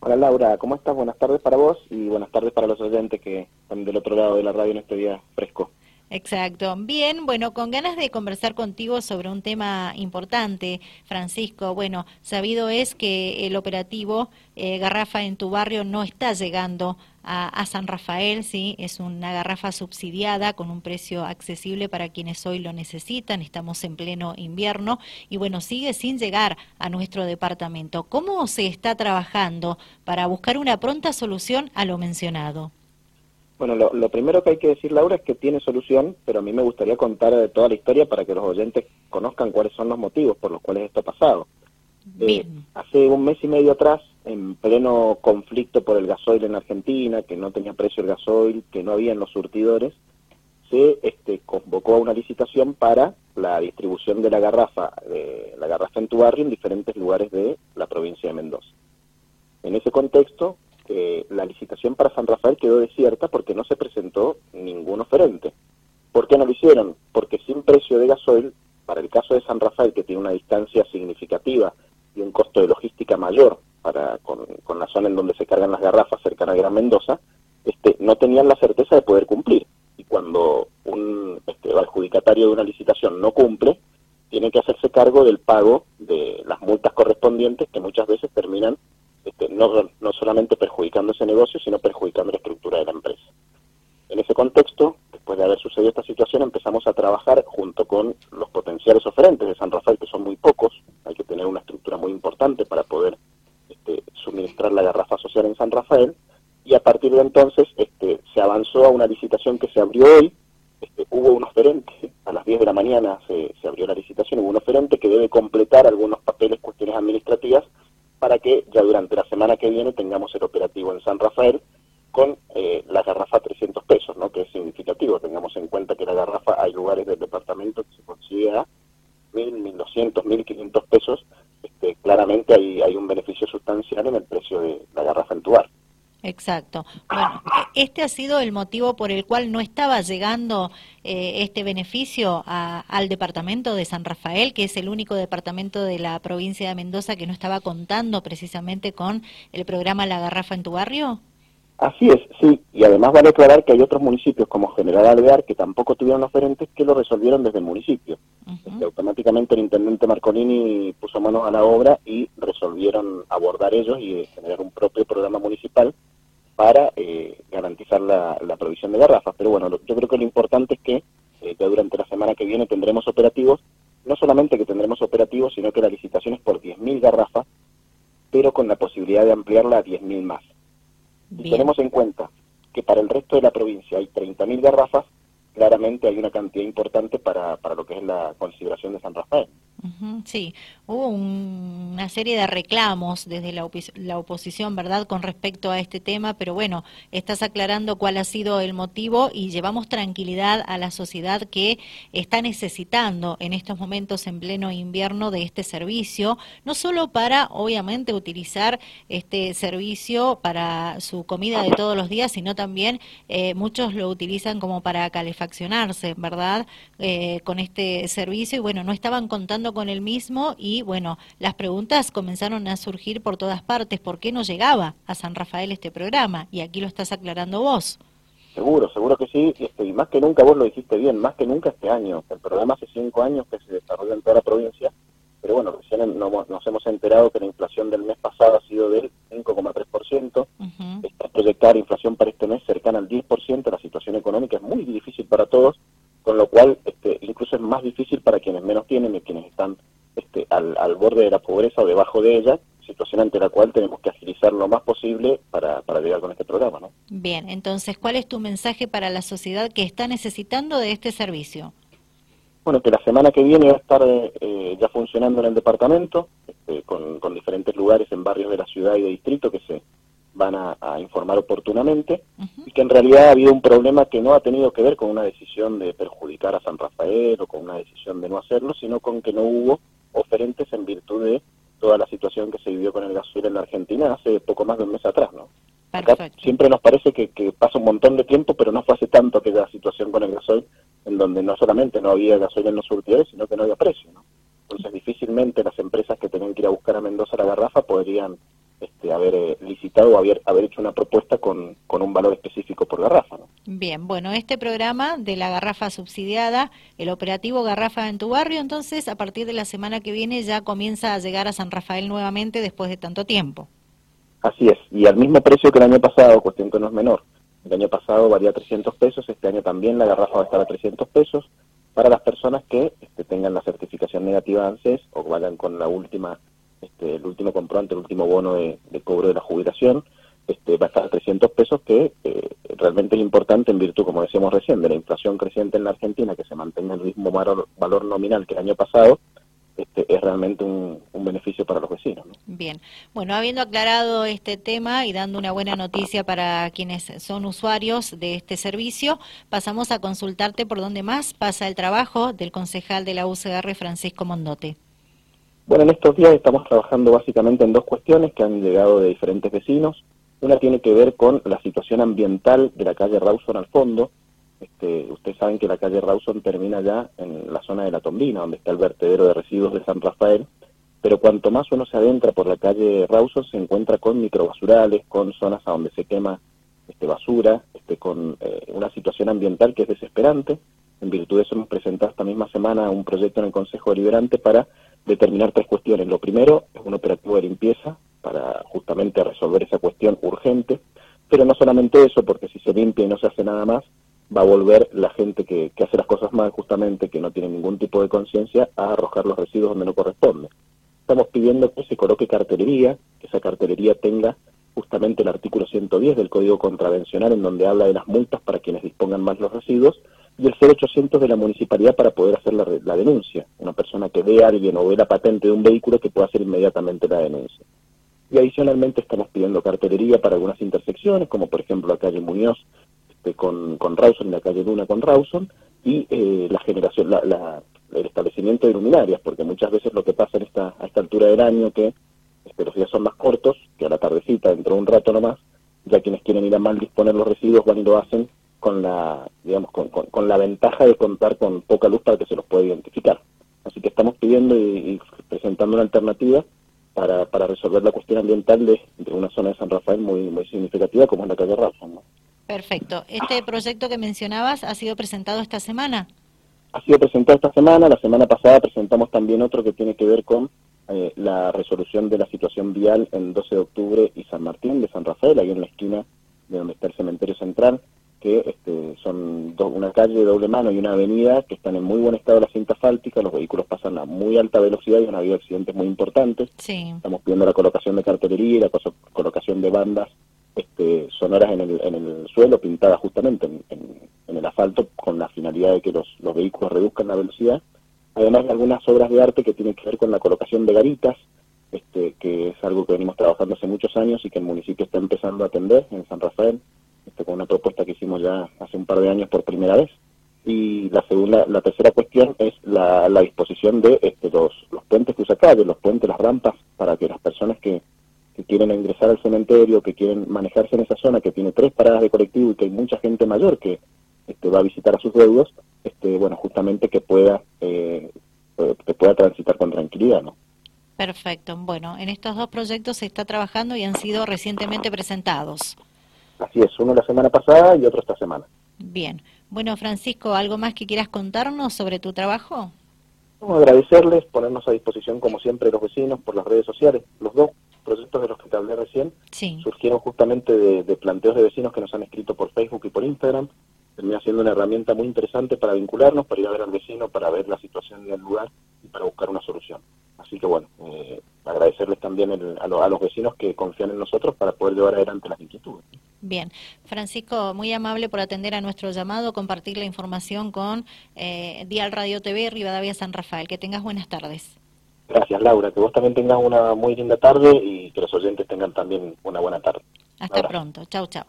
Hola Laura, ¿cómo estás? Buenas tardes para vos y buenas tardes para los oyentes que están del otro lado de la radio en este día fresco. Exacto. Bien, bueno, con ganas de conversar contigo sobre un tema importante, Francisco. Bueno, sabido es que el operativo eh, Garrafa en tu barrio no está llegando a, San Rafael, sí, es una garrafa subsidiada con un precio accesible para quienes hoy lo necesitan. Estamos en pleno invierno y bueno, sigue sin llegar a nuestro departamento. ¿Cómo se está trabajando para buscar una pronta solución a lo mencionado? Bueno, lo, primero que hay que decir, Laura, es que tiene solución, pero a mí me gustaría contar de toda la historia para que los oyentes conozcan cuáles son los motivos por los cuales esto ha pasado. Eh, hace un mes y medio atrás, en pleno conflicto por el gasoil en Argentina, que no tenía precio el gasoil, que no había en los surtidores, se este, convocó a una licitación para la distribución de la garrafa, de la garrafa en tu barrio en diferentes lugares de la provincia de Mendoza. En ese contexto, la licitación para San Rafael quedó desierta porque no se presentó ningún oferente. ¿Por qué no lo hicieron? Porque sin precio de gasoil, para el caso de San Rafael, que tiene una distancia significativa y un costo de logística mayor para con, la zona en donde se cargan las garrafas cercana a Gran Mendoza, este, no tenían la certeza de poder cumplir. Y cuando un este, adjudicatario de una licitación no cumple, tiene que hacerse cargo del pago de las multas correspondientes que muchas veces terminan no, no solamente perjudicando ese negocio, sino perjudicando la estructura de la empresa. En ese contexto, después de haber sucedido esta situación, empezamos a trabajar junto con los potenciales oferentes de San Rafael, que son muy pocos, hay que tener una estructura muy importante para poder este, suministrar la garrafa social en San Rafael, y a partir de entonces este, se avanzó a una licitación que se abrió hoy, este, hubo un oferente, a las 10 de la mañana se, se abrió la licitación, hubo un oferente que debe completar algunos papeles, cuestiones administrativas, para que ya durante la semana que viene tengamos el operativo en San Rafael con eh, la garrafa 300 pesos, ¿no? que es significativo. Tengamos en cuenta que la garrafa hay lugares del departamento que se consigue a 1.000, 1.200, 1.500 pesos. Este, claramente hay, hay un beneficio sustancial en el precio de la garrafa en tu bar. Exacto. Bueno, este ha sido el motivo por el cual no estaba llegando eh, este beneficio al departamento de San Rafael, que es el único departamento de la provincia de Mendoza que no estaba contando precisamente con el programa La Garrafa en tu barrio. Así es, sí, y además vale aclarar que hay otros municipios como General Alvear que tampoco tuvieron oferentes que lo resolvieron desde el municipio. Este, automáticamente el intendente Marcolini puso manos a la obra y resolvieron abordar ellos y generar un propio programa municipal para eh, garantizar la, provisión de garrafas. Pero bueno, yo creo que lo importante es que eh, ya durante la semana que viene tendremos operativos, no solamente que tendremos operativos, sino que la licitación es por 10.000 garrafas, pero con la posibilidad de ampliarla a 10.000 más. Si tenemos en cuenta que para el resto de la provincia hay 30.000 garrafas, claramente hay una cantidad importante para, para lo que es la consideración de San Rafael. Sí, hubo una serie de reclamos desde la, la, oposición, ¿verdad?, con respecto a este tema, pero bueno, estás aclarando cuál ha sido el motivo y llevamos tranquilidad a la sociedad que está necesitando en estos momentos en pleno invierno de este servicio, no solo para, obviamente, utilizar este servicio para su comida de todos los días, sino también eh, muchos lo utilizan como para calefaccionarse, ¿verdad?, eh, con este servicio y bueno, no estaban contando con el mismo y bueno, las preguntas comenzaron a surgir por todas partes. ¿Por qué no llegaba a San Rafael este programa? Y aquí lo estás aclarando vos. Seguro, seguro que sí, este, y más que nunca vos lo dijiste bien, más que nunca este año. El programa hace cinco años que se desarrolla en toda la provincia, pero bueno, recién nos hemos enterado que la inflación del mes pasado ha sido del 5,3%, está proyectada inflación para este mes cercana al 10%, la situación económica es muy difícil para todos, con lo cual este, incluso es más difícil para quienes menos tienen y quienes están este, al, al, borde de la pobreza o debajo de ella, situación ante la cual tenemos que agilizar lo más posible para, para llegar con este programa. ¿no? Bien, entonces, ¿cuál es tu mensaje para la sociedad que está necesitando de este servicio? Bueno, que la semana que viene va a estar eh, ya funcionando en el departamento, este, con, con diferentes lugares en barrios de la ciudad y de distrito que se van a, informar oportunamente y que en realidad ha habido un problema que no ha tenido que ver con una decisión de perjudicar a San Rafael o con una decisión de no hacerlo, sino con que no hubo oferentes en virtud de toda la situación que se vivió con el gasoil en la Argentina hace poco más de un mes atrás, ¿no? siempre nos parece que, pasa un montón de tiempo, pero no fue hace tanto aquella situación con el gasoil en donde no solamente no había gasoil en los surtidores, sino que no había precio, ¿no? Entonces difícilmente las empresas que tenían que ir a buscar a Mendoza la garrafa podrían este, haber eh, licitado o haber, haber hecho una propuesta con, con un valor específico por garrafa. Bien, bueno, este programa de la garrafa subsidiada, el operativo Garrafa en tu barrio, entonces a partir de la semana que viene ya comienza a llegar a San Rafael nuevamente después de tanto tiempo. Así es, y al mismo precio que el año pasado, cuestión que no es menor. El año pasado valía 300 pesos, este año también la garrafa va a estar a 300 pesos para las personas que este, tengan la certificación negativa de ANSES o vayan con la última este, el último comprobante, el último bono de, cobro de la jubilación, este, va a estar a 300 pesos, que eh, realmente es importante en virtud, como decíamos recién, de la inflación creciente en la Argentina, que se mantenga el mismo valor, nominal que el año pasado, este, es realmente un, beneficio para los vecinos. Bien, bueno, habiendo aclarado este tema y dando una buena noticia para quienes son usuarios de este servicio, pasamos a consultarte por dónde más pasa el trabajo del concejal de la UCR, Francisco Mondote. Bueno, en estos días estamos trabajando básicamente en dos cuestiones que han llegado de diferentes vecinos. Una tiene que ver con la situación ambiental de la calle Rawson al fondo. Este, ustedes saben que la calle Rawson termina ya en la zona de la Tombina, donde está el vertedero de residuos de San Rafael, pero cuanto más uno se adentra por la calle Rawson se encuentra con microbasurales, con zonas a donde se quema este, basura, este, con eh, una situación ambiental que es desesperante. En virtud de eso hemos presentado esta misma semana un proyecto en el Consejo Deliberante para determinar tres cuestiones. Lo primero es un operativo de limpieza para justamente resolver esa cuestión urgente, pero no solamente eso, porque si se limpia y no se hace nada más, va a volver la gente que, hace las cosas mal, justamente, que no tiene ningún tipo de conciencia, a arrojar los residuos donde no corresponde. Estamos pidiendo que se coloque cartelería, que esa cartelería tenga justamente el artículo 110 del Código Contravencional, en donde habla de las multas para quienes dispongan más los residuos, y el 0800 de la municipalidad para poder hacer la, denuncia. Una persona que ve a alguien o ve la patente de un vehículo que pueda hacer inmediatamente la denuncia. Y adicionalmente estamos pidiendo cartelería para algunas intersecciones, como por ejemplo la calle Muñoz este, con, con Rawson y la calle Luna con Rawson, y eh, la generación, la, el establecimiento de luminarias, porque muchas veces lo que pasa en esta, a esta altura del año que este, los días son más cortos, que a la tardecita, dentro de un rato nomás, ya quienes quieren ir a mal disponer los residuos van y lo hacen con la, digamos, con, con, la ventaja de contar con poca luz para que se los pueda identificar. Así que estamos pidiendo y, presentando una alternativa para, para resolver la cuestión ambiental de, una zona de San Rafael muy, muy significativa como es la calle Rafa. Perfecto. ¿Este proyecto que mencionabas ha sido presentado esta semana? Ha sido presentado esta semana. La semana pasada presentamos también otro que tiene que ver con eh, la resolución de la situación vial en 12 de octubre y San Martín de San Rafael, ahí en la esquina de donde está el cementerio central que este, son una calle de doble mano y una avenida que están en muy buen estado de la cinta asfáltica, los vehículos pasan a muy alta velocidad y han habido accidentes muy importantes. Estamos pidiendo la colocación de cartelería y la colocación de bandas este, sonoras en el, en el suelo, pintadas justamente en, el asfalto con la finalidad de que los, los vehículos reduzcan la velocidad. Además de algunas obras de arte que tienen que ver con la colocación de garitas, este, que es algo que venimos trabajando hace muchos años y que el municipio está empezando a atender en San Rafael. Una propuesta que hicimos ya hace un par de años por primera vez. Y la segunda, la tercera cuestión es la, disposición de este, los, los puentes que usa calle, los puentes, las rampas, para que las personas que, quieren ingresar al cementerio, que quieren manejarse en esa zona, que tiene tres paradas de colectivo y que hay mucha gente mayor que este, va a visitar a sus deudos, este, bueno, justamente que pueda, eh, que pueda transitar con tranquilidad, ¿no? Perfecto. Bueno, en estos dos proyectos se está trabajando y han sido recientemente presentados. Así es, uno la semana pasada y otro esta semana. Bien. Bueno, Francisco, ¿algo más que quieras contarnos sobre tu trabajo? agradecerles, ponernos a disposición como siempre los vecinos por las redes sociales. Los dos proyectos de los que te hablé recién surgieron justamente de, planteos de vecinos que nos han escrito por Facebook y por Instagram. Termina siendo una herramienta muy interesante para vincularnos, para ir a ver al vecino, para ver la situación del lugar y para buscar una solución. Así que bueno, eh, agradecerles también a, a los vecinos que confían en nosotros para poder llevar adelante las inquietudes. Bien, Francisco, muy amable por atender a nuestro llamado, compartir la información con eh, Dial Radio TV Rivadavia San Rafael. Que tengas buenas tardes. Gracias, Laura. Que vos también tengas una muy linda tarde y que los oyentes tengan también una buena tarde. Hasta pronto. Chau, chau.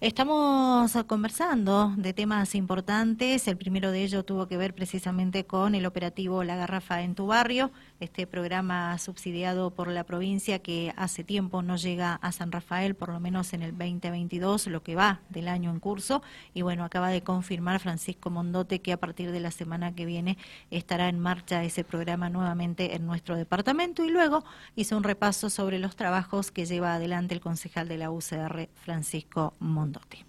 Estamos conversando de temas importantes. El primero de ellos tuvo que ver precisamente con el operativo La Garrafa en tu barrio. Este programa subsidiado por la provincia que hace tiempo no llega a San Rafael, por lo menos en el 2022, lo que va del año en curso. Y bueno, acaba de confirmar Francisco Mondote que a partir de la semana que viene estará en marcha ese programa nuevamente en nuestro departamento. Y luego hizo un repaso sobre los trabajos que lleva adelante el concejal de la UCR, Francisco Mondote.